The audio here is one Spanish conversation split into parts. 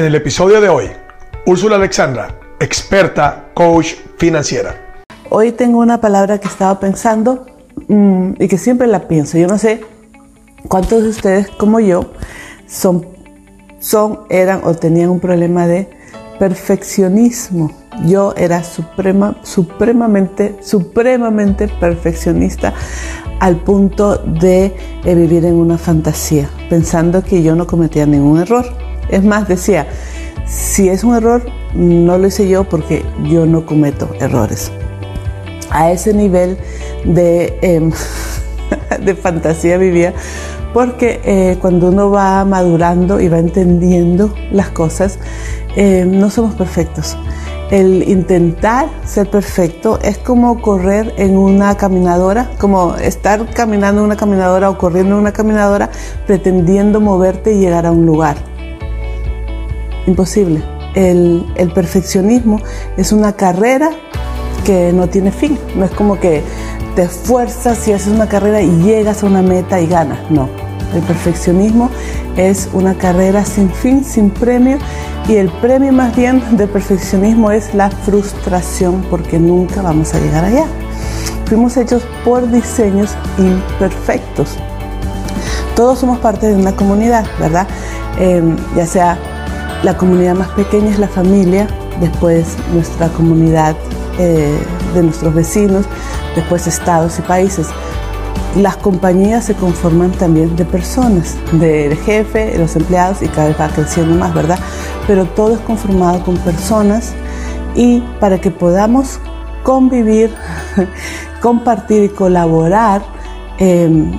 En el episodio de hoy, Úrsula Alexandra, experta coach financiera. Hoy tengo una palabra que estaba pensando mmm, y que siempre la pienso. Yo no sé cuántos de ustedes como yo son, son, eran o tenían un problema de perfeccionismo. Yo era suprema, supremamente, supremamente perfeccionista al punto de eh, vivir en una fantasía, pensando que yo no cometía ningún error. Es más, decía, si es un error, no lo hice yo porque yo no cometo errores. A ese nivel de, eh, de fantasía vivía porque eh, cuando uno va madurando y va entendiendo las cosas, eh, no somos perfectos. El intentar ser perfecto es como correr en una caminadora, como estar caminando en una caminadora o corriendo en una caminadora pretendiendo moverte y llegar a un lugar. Imposible. El, el perfeccionismo es una carrera que no tiene fin. No es como que te esfuerzas y haces una carrera y llegas a una meta y ganas. No. El perfeccionismo es una carrera sin fin, sin premio y el premio más bien del perfeccionismo es la frustración porque nunca vamos a llegar allá. Fuimos hechos por diseños imperfectos. Todos somos parte de una comunidad, ¿verdad? Eh, ya sea la comunidad más pequeña es la familia, después nuestra comunidad eh, de nuestros vecinos, después estados y países. Las compañías se conforman también de personas, del jefe, los empleados y cada vez va creciendo más, ¿verdad? Pero todo es conformado con personas y para que podamos convivir, compartir y colaborar, eh,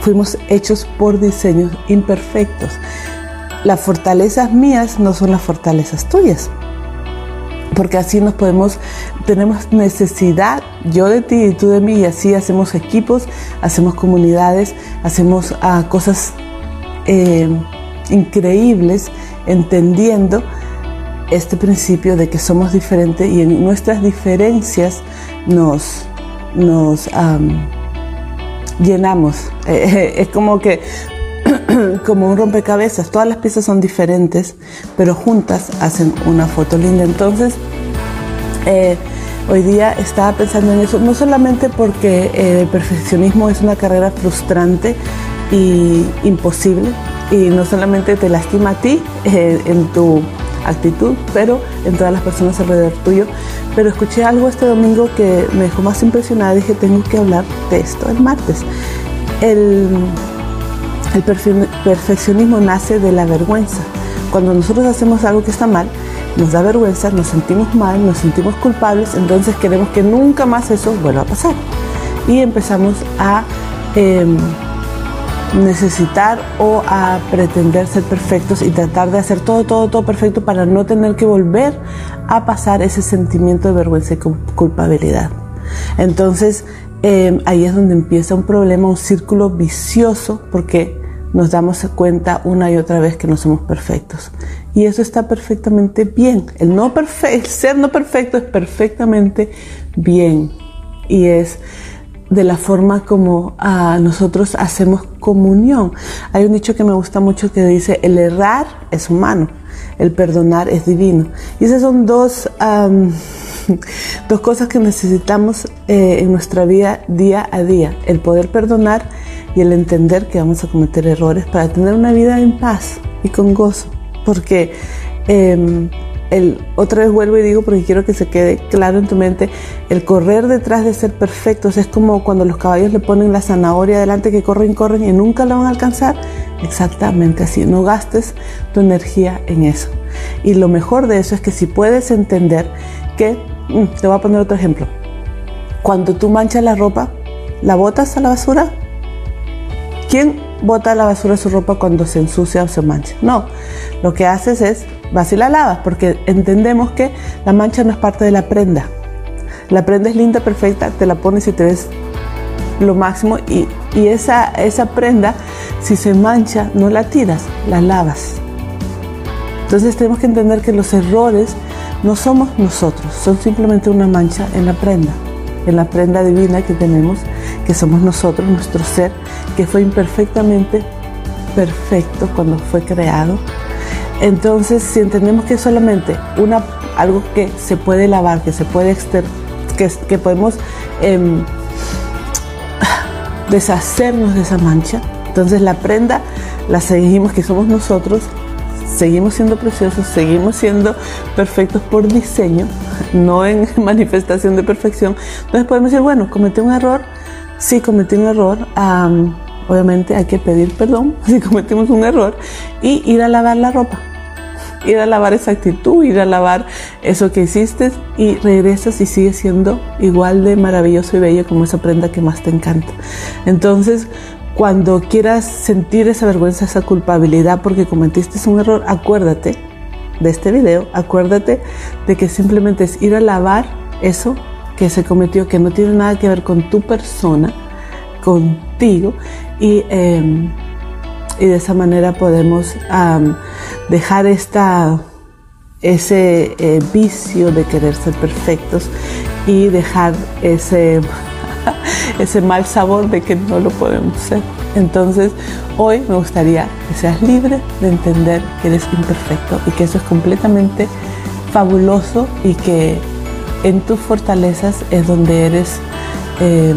fuimos hechos por diseños imperfectos. Las fortalezas mías no son las fortalezas tuyas porque así nos podemos, tenemos necesidad, yo de ti y tú de mí, y así hacemos equipos, hacemos comunidades, hacemos uh, cosas eh, increíbles, entendiendo este principio de que somos diferentes y en nuestras diferencias nos, nos llenamos. Es como que como un rompecabezas, todas las piezas son diferentes, pero juntas hacen una foto linda. Entonces, eh, hoy día estaba pensando en eso, no solamente porque eh, el perfeccionismo es una carrera frustrante y imposible, y no solamente te lastima a ti eh, en tu actitud, pero en todas las personas alrededor tuyo. Pero escuché algo este domingo que me dejó más impresionada, dije, tengo que hablar de esto el martes. El, el perfeccionismo nace de la vergüenza. Cuando nosotros hacemos algo que está mal, nos da vergüenza, nos sentimos mal, nos sentimos culpables, entonces queremos que nunca más eso vuelva a pasar. Y empezamos a eh, necesitar o a pretender ser perfectos y tratar de hacer todo, todo, todo perfecto para no tener que volver a pasar ese sentimiento de vergüenza y culpabilidad. Entonces, eh, ahí es donde empieza un problema, un círculo vicioso, porque nos damos cuenta una y otra vez que no somos perfectos. Y eso está perfectamente bien. El, no el ser no perfecto es perfectamente bien. Y es de la forma como uh, nosotros hacemos comunión. Hay un dicho que me gusta mucho que dice, el errar es humano, el perdonar es divino. Y esas son dos, dos cosas que necesitamos eh, en nuestra vida día a día. El poder perdonar y el entender que vamos a cometer errores para tener una vida en paz y con gozo. Porque eh, el, otra vez vuelvo y digo porque quiero que se quede claro en tu mente, el correr detrás de ser perfectos es como cuando los caballos le ponen la zanahoria adelante que corren, corren y nunca la van a alcanzar. Exactamente así, no gastes tu energía en eso. Y lo mejor de eso es que si puedes entender que, mm, te voy a poner otro ejemplo, cuando tú manchas la ropa, ¿la botas a la basura? ¿Quién bota la basura su ropa cuando se ensucia o se mancha? No, lo que haces es vas y la lavas porque entendemos que la mancha no es parte de la prenda. La prenda es linda, perfecta, te la pones y te ves lo máximo y, y esa, esa prenda, si se mancha, no la tiras, la lavas. Entonces tenemos que entender que los errores no somos nosotros, son simplemente una mancha en la prenda, en la prenda divina que tenemos, que somos nosotros, nuestro ser, que fue imperfectamente perfecto cuando fue creado. Entonces, si entendemos que es solamente una, algo que se puede lavar, que se puede exter que, que podemos em, deshacernos de esa mancha, entonces la prenda la seguimos, que somos nosotros, seguimos siendo preciosos, seguimos siendo perfectos por diseño, no en manifestación de perfección. Entonces podemos decir, bueno, cometí un error, sí cometí un error, obviamente hay que pedir perdón si cometimos un error y ir a lavar la ropa. Ir a lavar esa actitud, ir a lavar eso que hiciste y regresas y sigues siendo igual de maravilloso y bello como esa prenda que más te encanta. Entonces, cuando quieras sentir esa vergüenza, esa culpabilidad porque cometiste un error, acuérdate de este video, acuérdate de que simplemente es ir a lavar eso que se cometió, que no tiene nada que ver con tu persona, contigo, y, eh, y de esa manera podemos dejar esta, ese eh, vicio de querer ser perfectos y dejar ese ese mal sabor de que no lo podemos ser. Entonces, hoy me gustaría que seas libre de entender que eres imperfecto y que eso es completamente fabuloso y que en tus fortalezas es donde eres, eh,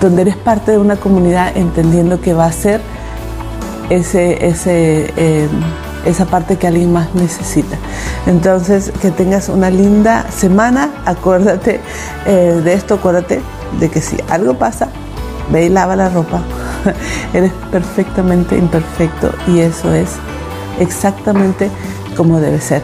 donde eres parte de una comunidad entendiendo que va a ser ese, eh, esa parte que alguien más necesita. Entonces, que tengas una linda semana. Acuérdate eh, de esto, acuérdate de que si algo pasa, ve y lava la ropa. Eres perfectamente imperfecto y eso es exactamente como debe ser.